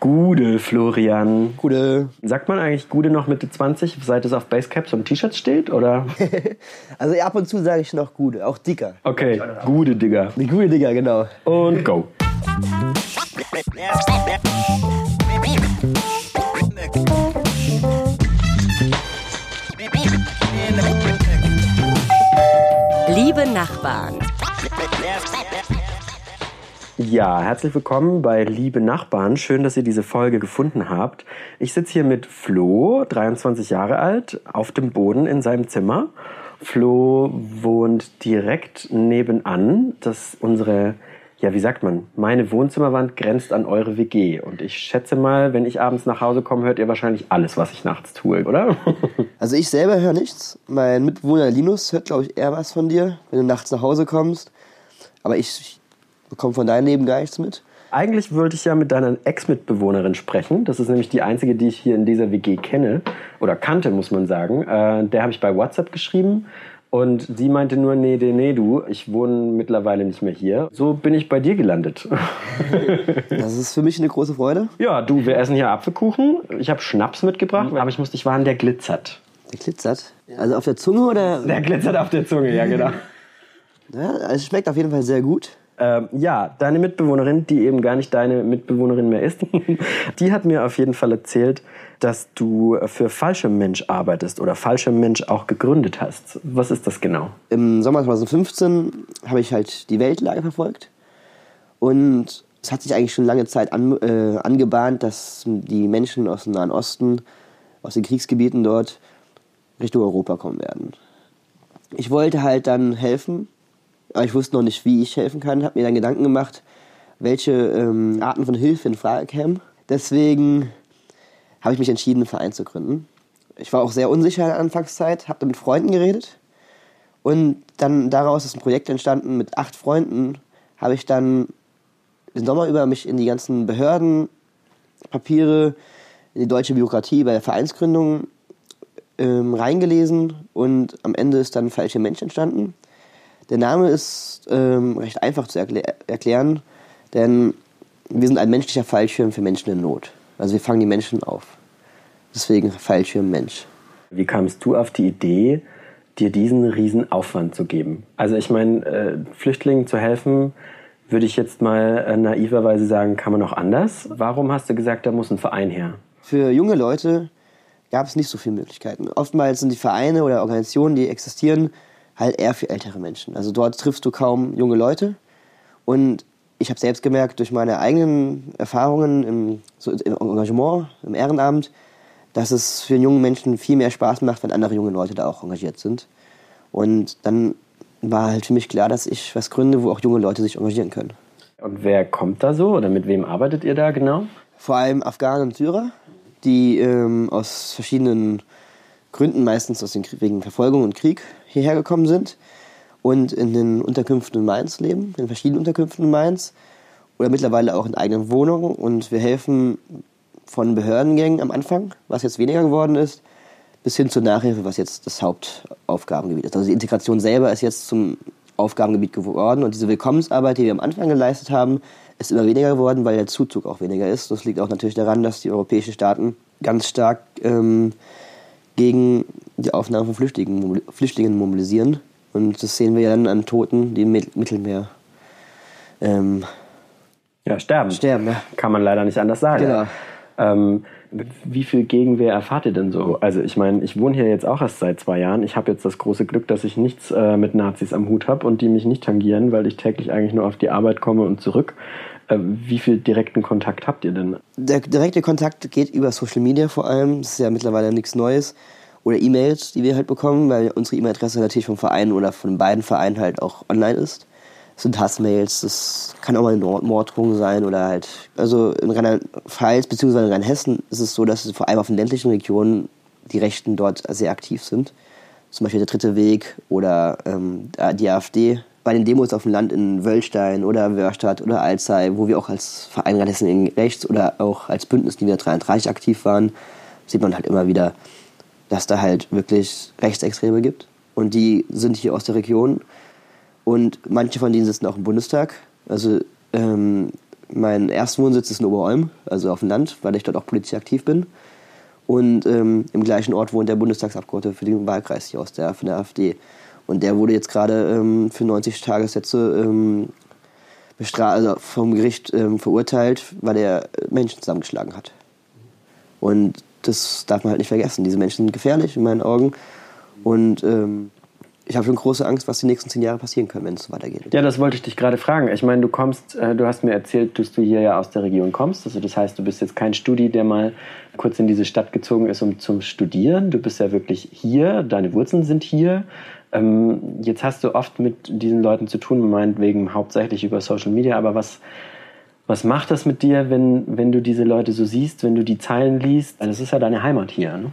Gude, Florian. Gute. Sagt man eigentlich Gude noch Mitte 20, seit es auf Basecaps und T-Shirts steht, oder? Also ab und zu sage ich noch Gude, auch dicker. Okay, Gude, Digga. Die Gute Digga, genau. Und go. Liebe Nachbarn, Ja, herzlich willkommen bei Liebe Nachbarn. Schön, dass ihr diese Folge gefunden habt. Ich sitze hier mit Flo, 23 Jahre alt, auf dem Boden in seinem Zimmer. Flo wohnt direkt nebenan. Das unsere, ja, wie sagt man, meine Wohnzimmerwand grenzt an eure WG. Und ich schätze mal, wenn ich abends nach Hause komme, hört ihr wahrscheinlich alles, was ich nachts tue, oder? Also ich selber höre nichts. Mein Mitbewohner Linus hört, glaube ich, eher was von dir, wenn du nachts nach Hause kommst. Aber ich, ich bekomme von deinem Leben gar nichts mit. Eigentlich wollte ich ja mit deiner Ex-Mitbewohnerin sprechen. Das ist nämlich die einzige, die ich hier in dieser WG kenne. Oder kannte, muss man sagen. Äh, der habe ich bei WhatsApp geschrieben. Und sie meinte nur, nee, nee, nee, du, ich wohne mittlerweile nicht mehr hier. So bin ich bei dir gelandet. Das ist für mich eine große Freude. ja, du, wir essen hier Apfelkuchen. Ich habe Schnaps mitgebracht, aber ich muss dich warnen, der glitzert. Der glitzert. Also auf der Zunge oder? Der glitzert auf der Zunge, ja, genau. Ja, es schmeckt auf jeden Fall sehr gut. Ähm, ja, deine Mitbewohnerin, die eben gar nicht deine Mitbewohnerin mehr ist, die hat mir auf jeden Fall erzählt, dass du für Fallschirmmensch arbeitest oder Fallschirmmensch auch gegründet hast. Was ist das genau? Im Sommer 2015 habe ich halt die Weltlage verfolgt. Und es hat sich eigentlich schon lange Zeit an, äh, angebahnt, dass die Menschen aus dem Nahen Osten, aus den Kriegsgebieten dort, Richtung Europa kommen werden. Ich wollte halt dann helfen, aber ich wusste noch nicht, wie ich helfen kann. Habe mir dann Gedanken gemacht, welche ähm, Arten von Hilfe in Frage kämen. Deswegen habe ich mich entschieden, einen Verein zu gründen. Ich war auch sehr unsicher in der Anfangszeit, habe mit Freunden geredet und dann daraus ist ein Projekt entstanden mit acht Freunden. Habe ich dann den Sommer über mich in die ganzen Behörden, Papiere, in die deutsche Bürokratie bei der Vereinsgründung ähm, reingelesen und am Ende ist dann Falsche Mensch entstanden. Der Name ist ähm, recht einfach zu erklä erklären, denn wir sind ein menschlicher Fallschirm für Menschen in Not. Also wir fangen die Menschen auf. Deswegen Fallschirm Mensch. Wie kamst du auf die Idee, dir diesen riesen Aufwand zu geben? Also ich meine, äh, Flüchtlingen zu helfen, würde ich jetzt mal äh, naiverweise sagen, kann man auch anders. Warum hast du gesagt, da muss ein Verein her? Für junge Leute gab es nicht so viele Möglichkeiten. Oftmals sind die Vereine oder Organisationen, die existieren, halt eher für ältere Menschen. Also dort triffst du kaum junge Leute. Und ich habe selbst gemerkt, durch meine eigenen Erfahrungen im, so im Engagement, im Ehrenamt, dass es für junge Menschen viel mehr Spaß macht, wenn andere junge Leute da auch engagiert sind. Und dann war halt für mich klar, dass ich was gründe, wo auch junge Leute sich engagieren können. Und wer kommt da so oder mit wem arbeitet ihr da genau? Vor allem Afghanen und Syrer, die ähm, aus verschiedenen Gründen, meistens aus den, wegen Verfolgung und Krieg, hierher gekommen sind und in den Unterkünften in Mainz leben, in verschiedenen Unterkünften in Mainz oder mittlerweile auch in eigenen Wohnungen. Und wir helfen von Behördengängen am Anfang, was jetzt weniger geworden ist, bis hin zur Nachhilfe, was jetzt das Hauptaufgabengebiet ist. Also die Integration selber ist jetzt zum Aufgabengebiet geworden und diese Willkommensarbeit, die wir am Anfang geleistet haben, ist immer weniger geworden, weil der Zuzug auch weniger ist. Das liegt auch natürlich daran, dass die europäischen Staaten ganz stark ähm, gegen die Aufnahme von Flüchtlingen, Flüchtlingen mobilisieren. Und das sehen wir ja dann an Toten, die im Mit- Mittelmeer ähm, Ja, sterben. sterben. Ja. Kann man leider nicht anders sagen. Genau. Ähm, wie viel Gegenwehr erfahrt ihr denn so? Also ich meine, ich wohne hier jetzt auch erst seit zwei Jahren. Ich habe jetzt das große Glück, dass ich nichts äh, mit Nazis am Hut habe und die mich nicht tangieren, weil ich täglich eigentlich nur auf die Arbeit komme und zurück. Äh, wie viel direkten Kontakt habt ihr denn? Der direkte Kontakt geht über Social Media vor allem. Das ist ja mittlerweile nichts Neues. Oder E-Mails, die wir halt bekommen, weil unsere E-Mail-Adresse natürlich vom Verein oder von beiden Vereinen halt auch online ist. Das sind Hassmails, das kann auch mal eine Mord- Morddrohung sein oder halt. Also in Rheinland-Pfalz bzw. in Rheinhessen ist es so, dass vor allem auf den ländlichen Regionen die Rechten dort sehr aktiv sind. Zum Beispiel der Dritte Weg oder ähm, die AfD. Bei den Demos auf dem Land in Wöllstein oder Wörstadt oder Alzey, wo wir auch als Verein Rheinhessen in Rechts oder auch als Bündnis Linie 33 aktiv waren, sieht man halt immer wieder, dass da halt wirklich Rechtsextreme gibt. Und die sind hier aus der Region. Und manche von denen sitzen auch im Bundestag. Also ähm, mein erster Wohnsitz ist in Oberolm, also auf dem Land, weil ich dort auch politisch aktiv bin. Und ähm, im gleichen Ort wohnt der Bundestagsabgeordnete für den Wahlkreis hier aus der, von der AfD. Und der wurde jetzt gerade ähm, für 90 Tagessätze ähm, also vom Gericht ähm, verurteilt, weil er Menschen zusammengeschlagen hat. Und das darf man halt nicht vergessen. Diese Menschen sind gefährlich in meinen Augen. Und ähm, ich habe schon große Angst, was die nächsten zehn Jahre passieren können, wenn es weitergeht. Ja, das wollte ich dich gerade fragen. Ich meine, du kommst, äh, du hast mir erzählt, dass du hier ja aus der Region kommst. Also das heißt, du bist jetzt kein Studi, der mal kurz in diese Stadt gezogen ist, um zum Studieren. Du bist ja wirklich hier, deine Wurzeln sind hier. Ähm, jetzt hast du oft mit diesen Leuten zu tun, meinetwegen hauptsächlich über Social Media, aber was, was macht das mit dir, wenn, wenn du diese Leute so siehst, wenn du die Zeilen liest? Das ist ja deine Heimat hier. Ne?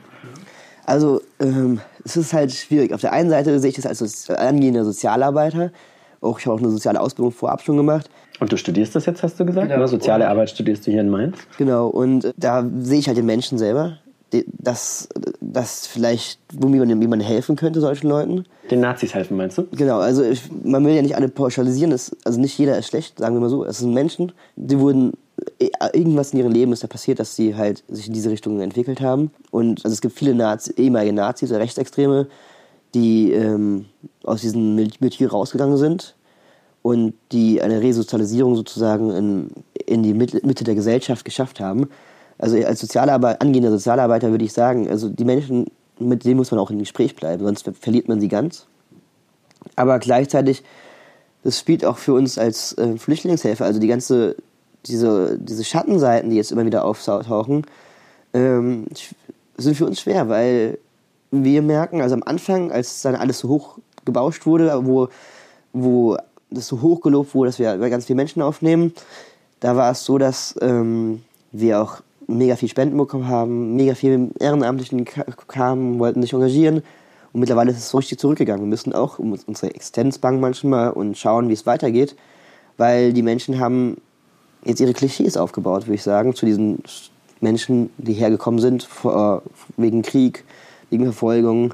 Also ähm, es ist halt schwierig. Auf der einen Seite sehe ich das als angehender Sozialarbeiter. Auch, ich habe auch eine soziale Ausbildung vorab schon gemacht. Und du studierst das jetzt, hast du gesagt? Genau. Soziale Arbeit studierst du hier in Mainz? Genau, und da sehe ich halt den Menschen selber, dass, dass vielleicht, wie man, wie man helfen könnte solchen Leuten. Den Nazis helfen, meinst du? Genau, also ich, man will ja nicht alle pauschalisieren, das, also nicht jeder ist schlecht, sagen wir mal so. Es sind Menschen, die wurden, äh, irgendwas in ihrem Leben ist da passiert, dass sie halt sich in diese Richtung entwickelt haben. Und also es gibt viele Nazi, ehemalige Nazis oder Rechtsextreme, die ähm, aus diesem Milieu rausgegangen sind und die eine Resozialisierung sozusagen in, in die Mitte der Gesellschaft geschafft haben also als Sozialarbeiter, angehender Sozialarbeiter würde ich sagen, also die Menschen, mit denen muss man auch im Gespräch bleiben, sonst verliert man sie ganz. Aber gleichzeitig, das spielt auch für uns als äh, Flüchtlingshelfer, also die ganze, diese, diese Schattenseiten, die jetzt immer wieder auftauchen, ähm, sind für uns schwer, weil wir merken, also am Anfang, als dann alles so hoch gebauscht wurde, wo, wo das so hoch gelobt wurde, dass wir ganz viele Menschen aufnehmen, da war es so, dass ähm, wir auch mega viel Spenden bekommen haben, mega viele Ehrenamtlichen kamen, wollten sich engagieren. Und mittlerweile ist es so richtig zurückgegangen. Wir müssen auch um unsere Existenzbank manchmal und schauen, wie es weitergeht, weil die Menschen haben jetzt ihre Klischees aufgebaut, würde ich sagen, zu diesen Menschen, die hergekommen sind vor, wegen Krieg, wegen Verfolgung.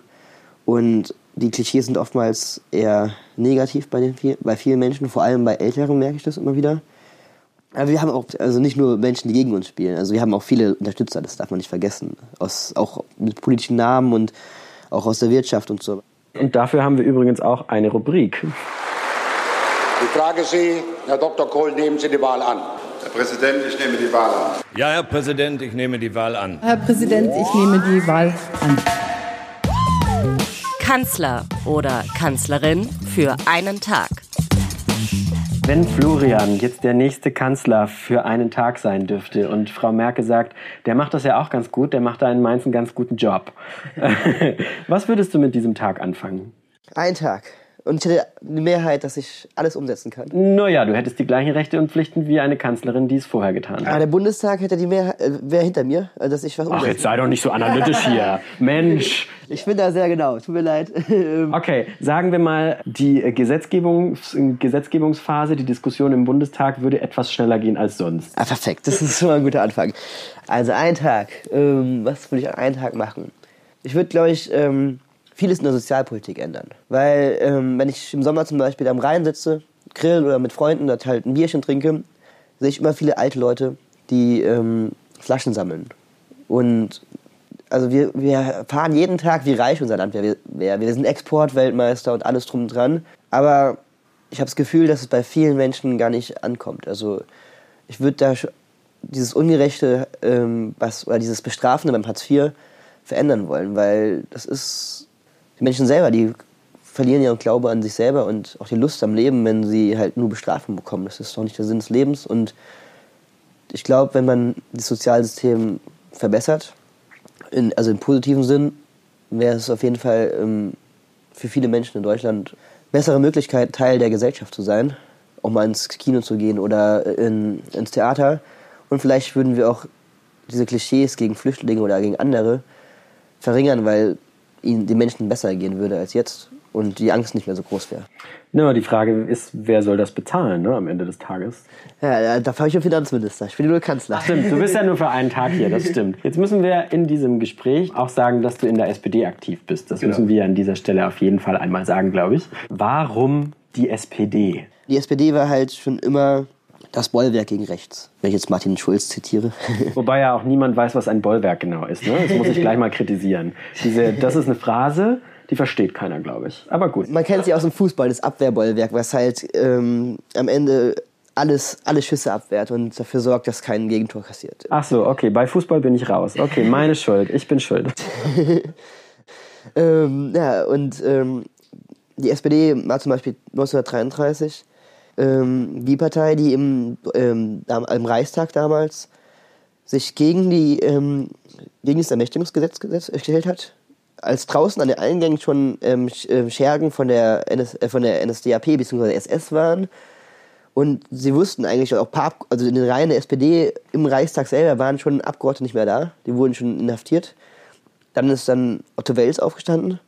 Und die Klischees sind oftmals eher negativ bei, den, bei vielen Menschen, vor allem bei Älteren merke ich das immer wieder. Aber wir haben auch, also nicht nur Menschen, die gegen uns spielen, also wir haben auch viele Unterstützer, das darf man nicht vergessen. Aus, auch mit politischen Namen und auch aus der Wirtschaft und so. Und dafür haben wir übrigens auch eine Rubrik. Ich frage Sie, Herr Dr. Kohl, nehmen Sie die Wahl an. Herr Präsident, ich nehme die Wahl an. Ja, Herr Präsident, ich nehme die Wahl an. Herr Präsident, ich nehme die Wahl an. Kanzler oder Kanzlerin für einen Tag. Wenn Florian jetzt der nächste Kanzler für einen Tag sein dürfte und Frau Merkel sagt, der macht das ja auch ganz gut, der macht da in Mainz einen ganz guten Job. Was würdest du mit diesem Tag anfangen? Ein Tag. Und ich hätte eine Mehrheit, dass ich alles umsetzen kann. Naja, du hättest die gleichen Rechte und Pflichten wie eine Kanzlerin, die es vorher getan hat. Aber der Bundestag hätte die Mehrheit, äh, wäre hinter mir, äh, dass ich was umsetze. Ach, jetzt sei doch nicht so analytisch hier. Mensch. Ich bin da sehr genau, tut mir leid. okay, sagen wir mal, die Gesetzgebungs Gesetzgebungsphase, die Diskussion im Bundestag würde etwas schneller gehen als sonst. Ah, perfekt, das ist schon mal ein guter Anfang. Also ein Tag, ähm, was würde ich an einem Tag machen? Ich würde, glaube ich, ähm, vieles in der Sozialpolitik ändern. Weil ähm, wenn ich im Sommer zum Beispiel am Rhein sitze, grill oder mit Freunden dort halt ein Bierchen trinke, sehe ich immer viele alte Leute, die ähm, Flaschen sammeln. Und also wir, wir erfahren jeden Tag, wie reich unser Land wäre. Wir, sind Exportweltmeister und alles drum und dran. Aber ich habe das Gefühl, dass es bei vielen Menschen gar nicht ankommt. Also ich würde da dieses Ungerechte ähm, was, oder dieses Bestrafende beim Hartz IV verändern wollen, weil das ist die Menschen selber, die verlieren ihren Glaube an sich selber und auch die Lust am Leben, wenn sie halt nur Bestrafung bekommen. Das ist doch nicht der Sinn des Lebens. Und ich glaube, wenn man das Sozialsystem verbessert, in, also im positiven Sinn, wäre es auf jeden Fall ähm, für viele Menschen in Deutschland bessere Möglichkeit, Teil der Gesellschaft zu sein, auch mal ins Kino zu gehen oder in, ins Theater. Und vielleicht würden wir auch diese Klischees gegen Flüchtlinge oder gegen andere verringern, weil ihnen, den Menschen besser gehen würde als jetzt und die Angst nicht mehr so groß wäre. Ja, die Frage ist, wer soll das bezahlen ne, am Ende des Tages? Ja, da fahre ich den Finanzminister. Ich bin nur Kanzler. Ach, stimmt, du bist ja nur für einen Tag hier, das stimmt. Jetzt müssen wir in diesem Gespräch auch sagen, dass du in der SPD aktiv bist. Das genau. müssen wir an dieser Stelle auf jeden Fall einmal sagen, glaube ich. Warum die SPD? Die SPD war halt schon immer Das Bollwerk gegen rechts, wenn ich jetzt Martin Schulz zitiere. Wobei ja auch niemand weiß, was ein Bollwerk genau ist. Ne? Das muss ich gleich mal kritisieren. Diese, das ist eine Phrase, die versteht keiner, glaube ich. Aber gut. Man kennt sie aus dem Fußball, das Abwehrbollwerk, was halt ähm, am Ende alles, alle Schüsse abwehrt und dafür sorgt, dass kein Gegentor kassiert. Ach so, okay, bei Fußball bin ich raus. Okay, meine Schuld, ich bin schuld. ähm, ja, und ähm, die SPD war zum Beispiel 1933 ähm, die Partei, die im, ähm, im Reichstag damals sich gegen, die, ähm, gegen das Ermächtigungsgesetz gestellt hat. Als draußen an den Eingängen schon ähm, äh, Schergen von der, NS, äh, von der NSDAP bzw. SS waren und sie wussten eigentlich auch, paar, also in den Reihen der SPD im Reichstag selber waren schon Abgeordnete nicht mehr da, die wurden schon inhaftiert. Dann ist dann Otto Wels aufgestanden,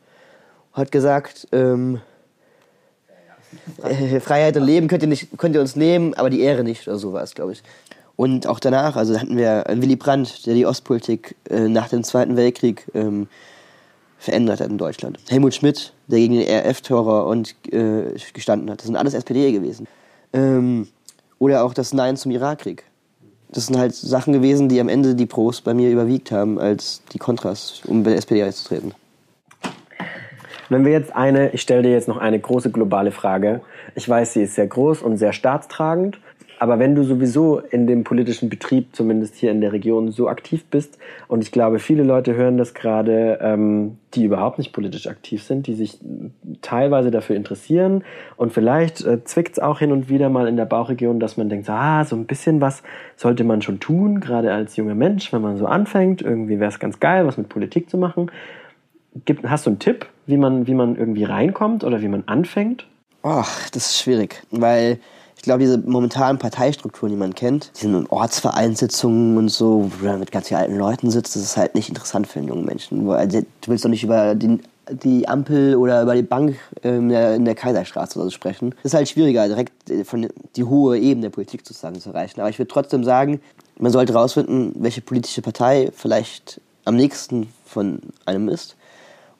hat gesagt, ähm, äh, Freiheit und Leben könnt ihr, nicht, könnt ihr uns nehmen, aber die Ehre nicht oder sowas, glaube ich. Und auch danach, also hatten wir Willy Brandt, der die Ostpolitik äh, nach dem Zweiten Weltkrieg ähm, verändert hat in Deutschland. Helmut Schmidt, der gegen den RF-Terror äh, gestanden hat. Das sind alles SPD gewesen. Ähm, oder auch das Nein zum Irakkrieg. Das sind halt Sachen gewesen, die am Ende die Pros bei mir überwiegt haben, als die Kontras, um bei der SPD einzutreten. Wenn wir jetzt eine, ich stelle dir jetzt noch eine große globale Frage. Ich weiß, sie ist sehr groß und sehr staatstragend. Aber wenn du sowieso in dem politischen Betrieb, zumindest hier in der Region, so aktiv bist, und ich glaube, viele Leute hören das gerade, ähm, die überhaupt nicht politisch aktiv sind, die sich teilweise dafür interessieren, und vielleicht äh, zwickt es auch hin und wieder mal in der Bauchregion, dass man denkt, ah, so ein bisschen was sollte man schon tun, gerade als junger Mensch, wenn man so anfängt. Irgendwie wäre es ganz geil, was mit Politik zu machen. Gibt, hast du einen Tipp, wie man, wie man irgendwie reinkommt oder wie man anfängt? Ach, das ist schwierig, weil ich glaube, diese momentanen Parteistrukturen, die man kennt, die sind in Ortsvereinssitzungen und so, wo du dann mit ganz vielen alten Leuten sitzt, das ist halt nicht interessant für einen jungen Menschen. Also, du willst doch nicht über die, die Ampel oder über die Bank ähm, in der, in der Kaiserstraße oder so sprechen. Das ist halt schwieriger, direkt äh, von die hohe Ebene der Politik sozusagen zu erreichen. Aber ich würde trotzdem sagen, man sollte herausfinden, welche politische Partei vielleicht am nächsten von einem ist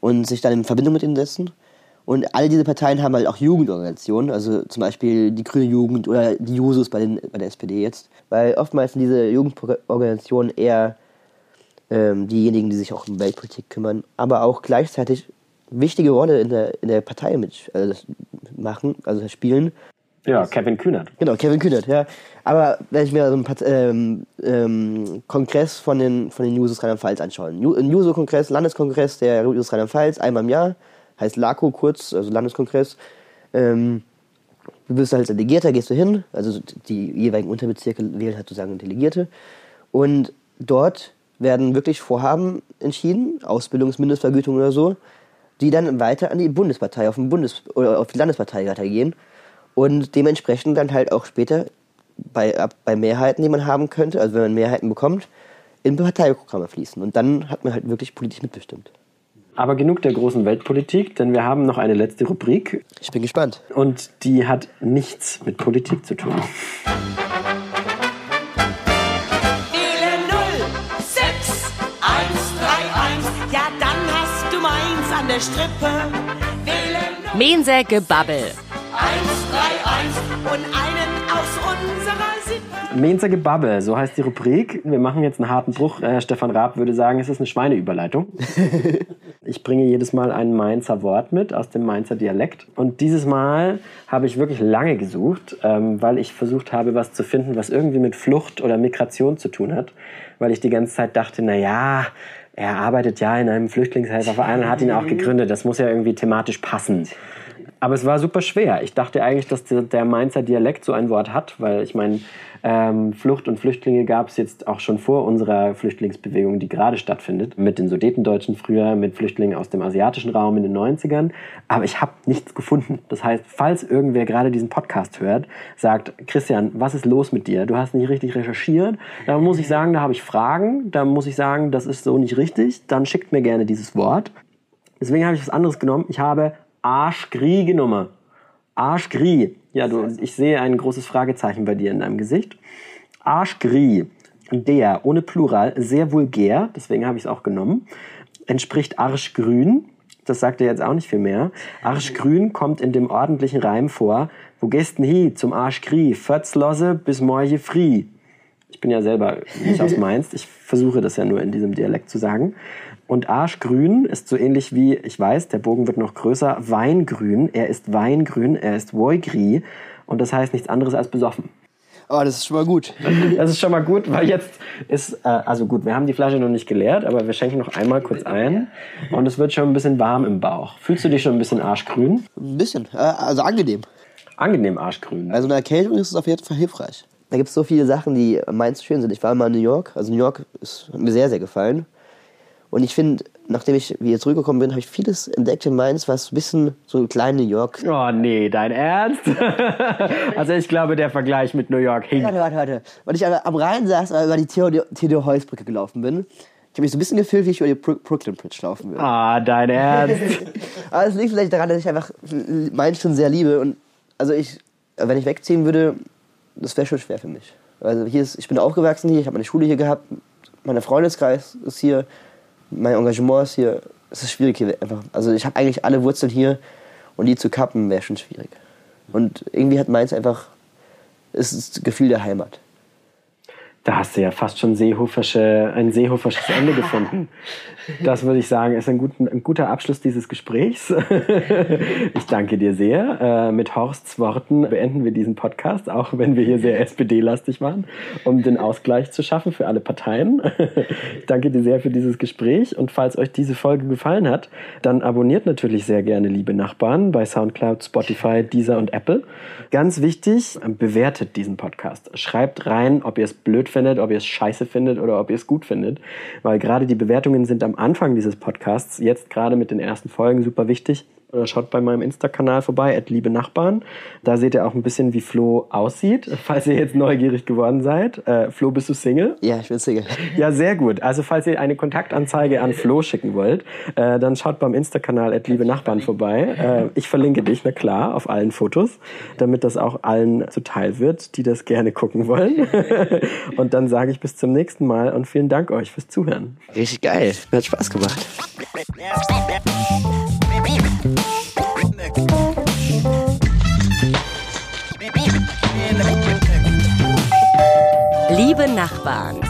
und sich dann in Verbindung mit ihnen setzen. Und all diese Parteien haben halt auch Jugendorganisationen, also zum Beispiel die Grüne Jugend oder die Jusos bei, den, bei der SPD jetzt. Weil oftmals sind diese Jugendorganisationen eher ähm, diejenigen, die sich auch um Weltpolitik kümmern, aber auch gleichzeitig wichtige Rolle in der, in der Partei mit also machen, also spielen. Ja, Kevin Kühnert. Genau, Kevin Kühnert, ja. Aber wenn ich mir so einen ähm, ähm, Kongress von den, von den Jusos Rheinland-Pfalz anschaue, ein Juso-Kongress, Landeskongress der Jusos Rheinland-Pfalz, einmal im Jahr, heißt LACO kurz, also Landeskongress. Ähm, du wirst als Delegierter, gehst du hin, also die jeweiligen Unterbezirke wählen halt sozusagen Delegierte. Und dort werden wirklich Vorhaben entschieden, Ausbildungsmindestvergütung oder so, die dann weiter an die Bundespartei, auf, den Bundes oder auf die Landespartei weitergehen und dementsprechend dann halt auch später bei, bei Mehrheiten, die man haben könnte, also wenn man Mehrheiten bekommt, in Parteiprogramme fließen. Und dann hat man halt wirklich politisch mitbestimmt. Aber genug der großen Weltpolitik, denn wir haben noch eine letzte Rubrik. Ich bin gespannt. Und die hat nichts mit Politik zu tun. Wähle 0, und einen aus unserer Sippe. Mainzer Gebabbel, so heißt die Rubrik. Wir machen jetzt einen harten Bruch. Äh, Stefan Raab würde sagen, es ist eine Schweineüberleitung. ich bringe jedes Mal ein Mainzer Wort mit aus dem Mainzer Dialekt. Und dieses Mal habe ich wirklich lange gesucht, ähm, weil ich versucht habe, was zu finden, was irgendwie mit Flucht oder Migration zu tun hat. Weil ich die ganze Zeit dachte, na ja, er arbeitet ja in einem Flüchtlingshelferverein und hat ihn auch gegründet. Das muss ja irgendwie thematisch passen. Aber es war super schwer. Ich dachte eigentlich, dass der, Mainzer Dialekt so ein Wort hat, weil ich meine, ähm, Flucht und Flüchtlinge gab es jetzt auch schon vor unserer Flüchtlingsbewegung, die gerade stattfindet. Mit den Sudetendeutschen früher, mit Flüchtlingen aus dem asiatischen Raum in den 90ern. Aber ich habe nichts gefunden. Das heißt, falls irgendwer gerade diesen Podcast hört, sagt, Christian, was ist los mit dir? Du hast nicht richtig recherchiert. Da muss ich sagen, da habe ich Fragen. Da muss ich sagen, das ist so nicht richtig. Dann schickt mir gerne dieses Wort. Deswegen habe ich was anderes genommen. Ich habe Arschgrie genommen. Arschgrie. Ja, du, ich sehe ein großes Fragezeichen bei dir in deinem Gesicht. Arschgrie. Der, ohne Plural, sehr vulgär, deswegen habe ich es auch genommen, entspricht Arschgrün. Das sagt er jetzt auch nicht viel mehr. Arschgrün kommt in dem ordentlichen Reim vor. Wo gehst denn hi? Zum Arsch Krie. Fötzlosse bis morgen frie. Ich bin ja selber nicht aus Mainz. Ich versuche das ja nur in diesem Dialekt zu sagen. Und Arschgrün ist so ähnlich wie, ich weiß, der Bogen wird noch größer, Weingrün. Er ist Weingrün, er ist Woigri. Und das heißt nichts anderes als besoffen. Oh, das ist schon mal gut. Das ist schon mal gut, weil jetzt ist, äh, also gut, wir haben die Flasche noch nicht geleert, aber wir schenken noch einmal kurz ein. Und es wird schon ein bisschen warm im Bauch. Fühlst du dich schon ein bisschen arschgrün? Ein bisschen, äh, also angenehm. Angenehm arschgrün. Also eine Erkältung ist es auf jeden Fall hilfreich. Da gibt es so viele Sachen, die Mainz schön sind. Ich war mal in New York. Also New York ist, hat mir sehr, sehr gefallen. Und ich finde, nachdem ich wieder zurückgekommen bin, habe ich vieles entdeckt in Mainz, was ein bisschen so ein klein New York. Oh nee, dein Ernst? also ich glaube, der Vergleich mit New York hinkt. Warte, warte, warte. Weil ich am Rhein saß, aber über die Theodor, Theodor Heuss Brücke gelaufen bin. Ich habe mich so ein bisschen gefühlt, wie ich über die Brooklyn Bridge laufen würde. Ah, dein Ernst? Aber es liegt vielleicht daran, dass ich einfach Mainz schon sehr liebe. Und also ich, wenn ich wegziehen würde, das wäre schon schwer für mich. Also hier ist, ich bin aufgewachsen hier, ich habe meine Schule hier gehabt, mein Freundeskreis ist hier, mein Engagement ist hier. Es ist schwierig hier einfach. Also ich habe eigentlich alle Wurzeln hier und die zu kappen wäre schon schwierig. Und irgendwie hat Mainz einfach, es ist das Gefühl der Heimat. Da hast du ja fast schon Seehofersche, ein seehofersches Ende gefunden. Das würde ich sagen, ist ein, guten, ein guter Abschluss dieses Gesprächs. Ich danke dir sehr. Äh, Mit Horsts Worten beenden wir diesen Podcast, auch wenn wir hier sehr SPD-lastig waren, um den Ausgleich zu schaffen für alle Parteien. Ich danke dir sehr für dieses Gespräch und falls euch diese Folge gefallen hat, dann abonniert natürlich sehr gerne, liebe Nachbarn, bei Soundcloud, Spotify, Deezer und Apple. Ganz wichtig, bewertet diesen Podcast. Schreibt rein, ob ihr es blöd findet, ob ihr es scheiße findet oder ob ihr es gut findet, weil gerade die Bewertungen sind am Anfang dieses Podcasts, jetzt gerade mit den ersten Folgen, super wichtig. Oder Schaut bei meinem Insta-Kanal vorbei, at liebe Nachbarn. Da seht ihr auch ein bisschen, wie Flo aussieht, falls ihr jetzt neugierig geworden seid. Äh, Flo, bist du Single? Ja, ich bin Single. Ja, sehr gut. Also falls ihr eine Kontaktanzeige an Flo schicken wollt, äh, dann schaut beim Insta-Kanal at liebe Nachbarn vorbei. Äh, ich verlinke dich, na klar, auf allen Fotos, damit das auch allen zuteil wird, die das gerne gucken wollen. und dann sage ich bis zum nächsten Mal und vielen Dank euch fürs Zuhören. Richtig geil. Hat Spaß gemacht. Liebe Nachbarn.